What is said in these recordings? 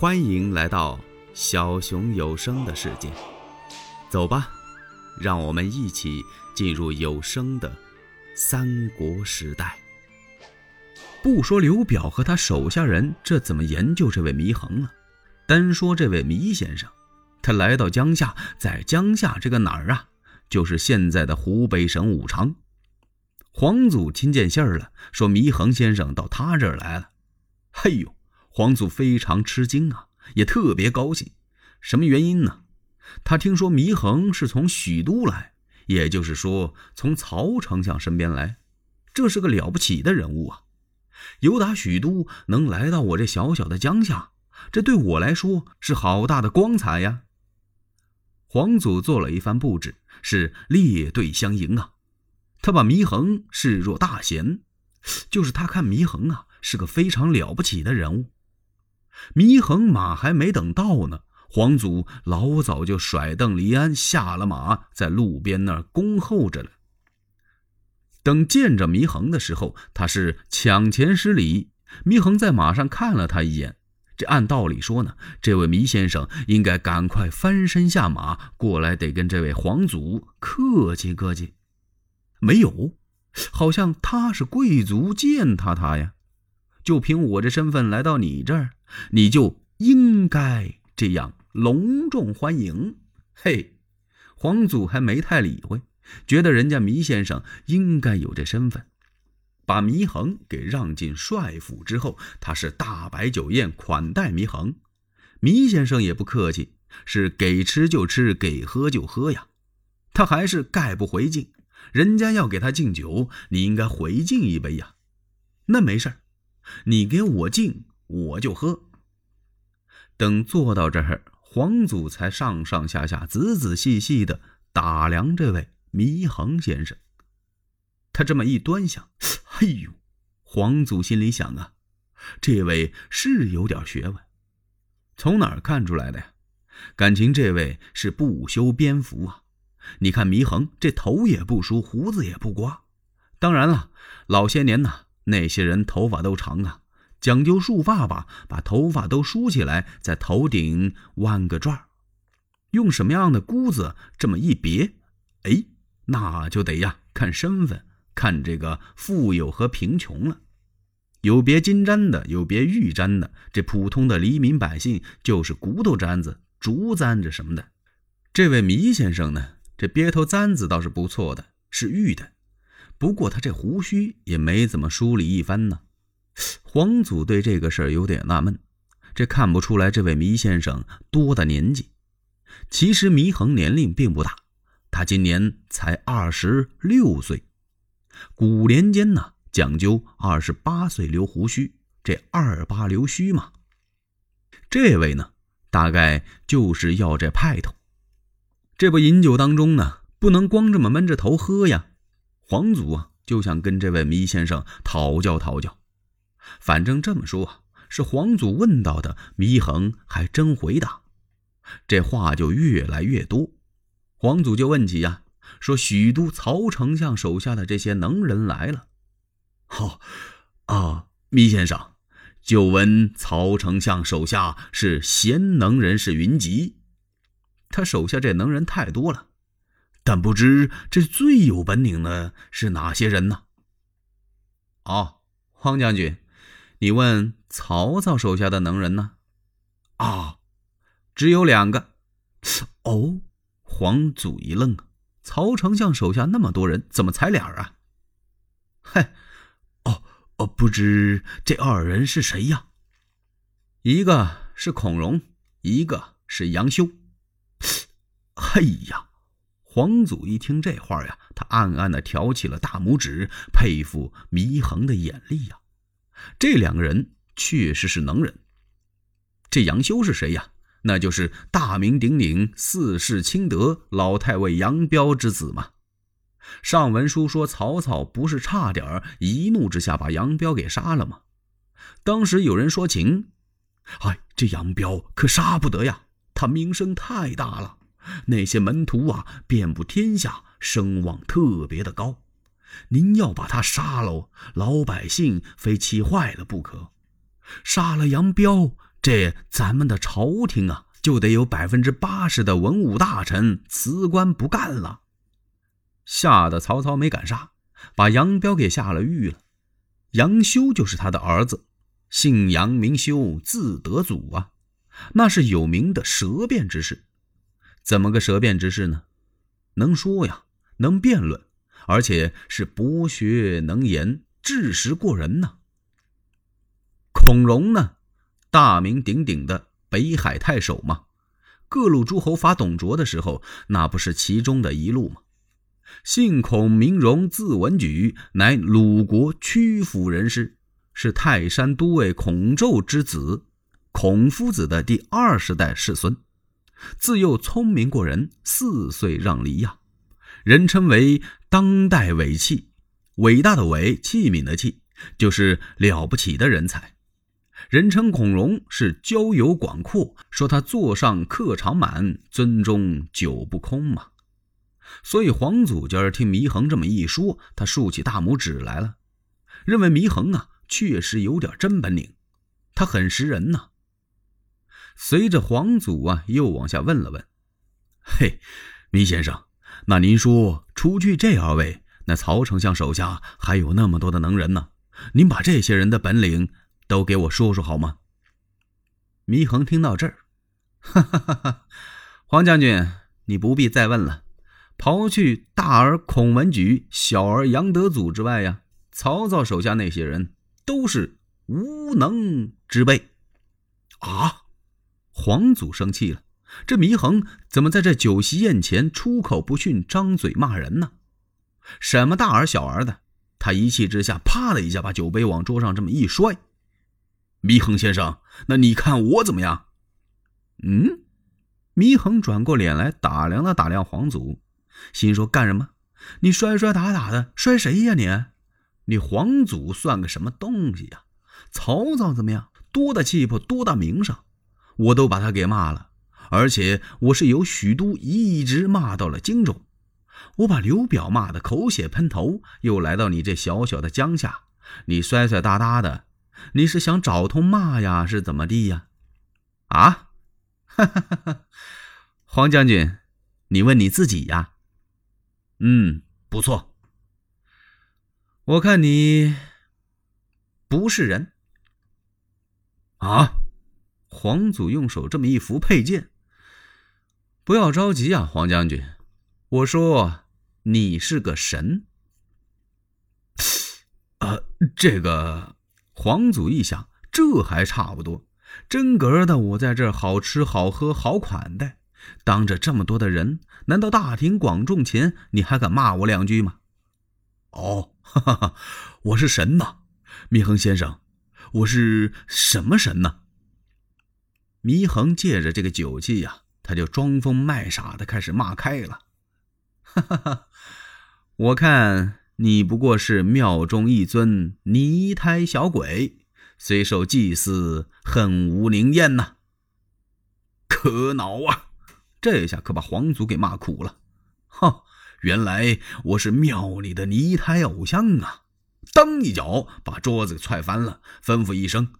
欢迎来到小熊有声的世界，走吧，让我们一起进入有声的三国时代。不说刘表和他手下人这怎么研究这位祢衡了，单说这位祢先生，他来到江夏，在江夏这个哪儿啊？就是现在的湖北省武昌。皇祖听见信儿了，说祢衡先生到他这儿来了。嘿呦！皇祖非常吃惊啊，也特别高兴。什么原因呢？他听说祢衡是从许都来，也就是说从曹丞相身边来，这是个了不起的人物啊！由打许都能来到我这小小的江夏，这对我来说是好大的光彩呀！皇祖做了一番布置，是列队相迎啊。他把祢衡视若大贤，就是他看祢衡啊是个非常了不起的人物。祢衡马还没等到呢，皇祖老早就甩邓离鞍下了马，在路边那儿恭候着了。等见着祢衡的时候，他是抢前施礼。祢衡在马上看了他一眼，这按道理说呢，这位祢先生应该赶快翻身下马过来，得跟这位皇祖客气客气。没有，好像他是贵族践踏他呀。就凭我这身份来到你这儿，你就应该这样隆重欢迎。嘿，皇祖还没太理会，觉得人家祢先生应该有这身份，把祢衡给让进帅府之后，他是大摆酒宴款待祢衡。祢先生也不客气，是给吃就吃，给喝就喝呀。他还是概不回敬，人家要给他敬酒，你应该回敬一杯呀。那没事儿。你给我敬，我就喝。等坐到这儿，皇祖才上上下下、仔仔细细的打量这位祢衡先生。他这么一端详，嘿呦！皇祖心里想啊，这位是有点学问。从哪儿看出来的呀？感情这位是不修边幅啊！你看祢衡这头也不梳，胡子也不刮。当然了，老些年呐。那些人头发都长啊，讲究束发吧，把头发都梳起来，在头顶弯个转，用什么样的箍子这么一别，哎，那就得呀看身份，看这个富有和贫穷了。有别金簪的，有别玉簪的，这普通的黎民百姓就是骨头簪子、竹簪子什么的。这位祢先生呢，这鳖头簪子倒是不错的，是玉的。不过他这胡须也没怎么梳理一番呢。皇祖对这个事儿有点纳闷，这看不出来这位祢先生多大年纪。其实祢衡年龄并不大，他今年才二十六岁。古年间呢，讲究二十八岁留胡须，这二八留须嘛。这位呢，大概就是要这派头。这不饮酒当中呢，不能光这么闷着头喝呀。皇祖啊，就想跟这位祢先生讨教讨教。反正这么说，是皇祖问到的，祢衡还真回答。这话就越来越多。皇祖就问起呀，说许都曹丞相手下的这些能人来了。好，啊，祢先生，久闻曹丞相手下是贤能人士云集，他手下这能人太多了。但不知这最有本领的是哪些人呢？哦，黄将军，你问曹操手下的能人呢？啊，只有两个。哦，皇祖一愣啊，曹丞相手下那么多人，怎么才俩啊？嗨，哦哦，不知这二人是谁呀？一个是孔融，一个是杨修。嘿呀！皇祖一听这话呀，他暗暗的挑起了大拇指，佩服祢衡的眼力呀。这两个人确实是能人。这杨修是谁呀？那就是大名鼎鼎、四世清德老太尉杨彪之子嘛。上文书说曹操不是差点一怒之下把杨彪给杀了吗？当时有人说情，哎，这杨彪可杀不得呀，他名声太大了。那些门徒啊，遍布天下，声望特别的高。您要把他杀了，老百姓非气坏了不可。杀了杨彪，这咱们的朝廷啊，就得有百分之八十的文武大臣辞官不干了。吓得曹操没敢杀，把杨彪给下了狱了。杨修就是他的儿子，姓杨名修，字德祖啊，那是有名的舌辩之士。怎么个舌辩之士呢？能说呀，能辩论，而且是博学能言，知识过人呢。孔融呢，大名鼎鼎的北海太守嘛，各路诸侯伐董卓的时候，那不是其中的一路吗？姓孔名融，字文举，乃鲁国曲阜人士，是泰山都尉孔宙之子，孔夫子的第二十代世孙。自幼聪明过人，四岁让梨呀，人称为当代伟器，伟大的伟，器皿的器，就是了不起的人才。人称孔融是交友广阔，说他座上客常满，樽中酒不空嘛。所以黄祖今儿听祢衡这么一说，他竖起大拇指来了，认为祢衡啊确实有点真本领，他很识人呐。随着黄祖啊又往下问了问：“嘿，祢先生，那您说除去这二位，那曹丞相手下还有那么多的能人呢？您把这些人的本领都给我说说好吗？”祢衡听到这儿，哈哈哈哈！黄将军，你不必再问了。刨去大儿孔文举、小儿杨德祖之外呀，曹操手下那些人都是无能之辈。啊！皇祖生气了，这祢衡怎么在这酒席宴前出口不逊，张嘴骂人呢？什么大儿小儿的？他一气之下，啪的一下把酒杯往桌上这么一摔。祢衡先生，那你看我怎么样？嗯？祢衡转过脸来打量了打量皇祖。心说干什么？你摔摔打打的，摔谁呀你？你皇祖算个什么东西呀？曹操怎么样？多大气魄，多大名声，我都把他给骂了。而且我是由许都一直骂到了荆州，我把刘表骂得口血喷头，又来到你这小小的江夏，你摔摔打打的，你是想找通骂呀，是怎么地呀？啊？哈哈哈哈！黄将军，你问你自己呀。嗯，不错。我看你不是人啊！黄祖用手这么一扶佩剑，不要着急啊，黄将军。我说你是个神。呃，这个黄祖一想，这还差不多。真格的，我在这儿好吃好喝好款待。当着这么多的人，难道大庭广众前你还敢骂我两句吗？哦，哈哈哈，我是神呐，祢衡先生，我是什么神呢？祢衡借着这个酒气呀，他就装疯卖傻的开始骂开了。哈哈哈，我看你不过是庙中一尊泥胎小鬼，虽受祭祀，恨无灵验呐。可恼啊！这下可把皇祖给骂苦了，哈！原来我是庙里的泥胎偶像啊！蹬一脚把桌子踹翻了，吩咐一声，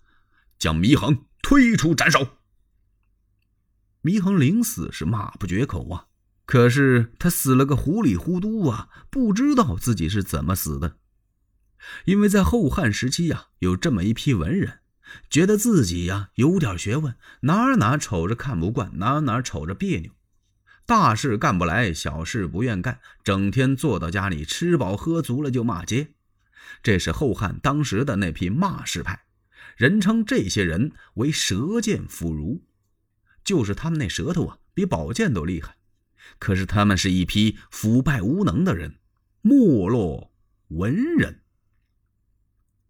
将祢衡推出斩首。祢衡临死是骂不绝口啊，可是他死了个糊里糊涂啊，不知道自己是怎么死的。因为在后汉时期呀，有这么一批文人。觉得自己呀有点学问，哪哪瞅着看不惯，哪哪瞅着别扭，大事干不来，小事不愿干，整天坐到家里吃饱喝足了就骂街。这是后汉当时的那批骂世派，人称这些人为舌剑腐儒，就是他们那舌头啊比宝剑都厉害。可是他们是一批腐败无能的人，没落文人。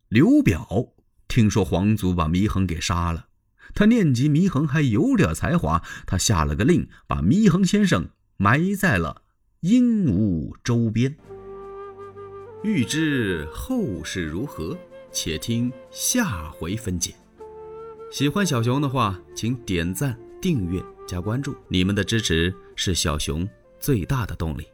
刘表。听说皇祖把祢衡给杀了，他念及祢衡还有点才华，他下了个令，把祢衡先生埋在了鹦鹉周边。欲知后事如何，且听下回分解。喜欢小熊的话，请点赞、订阅、加关注，你们的支持是小熊最大的动力。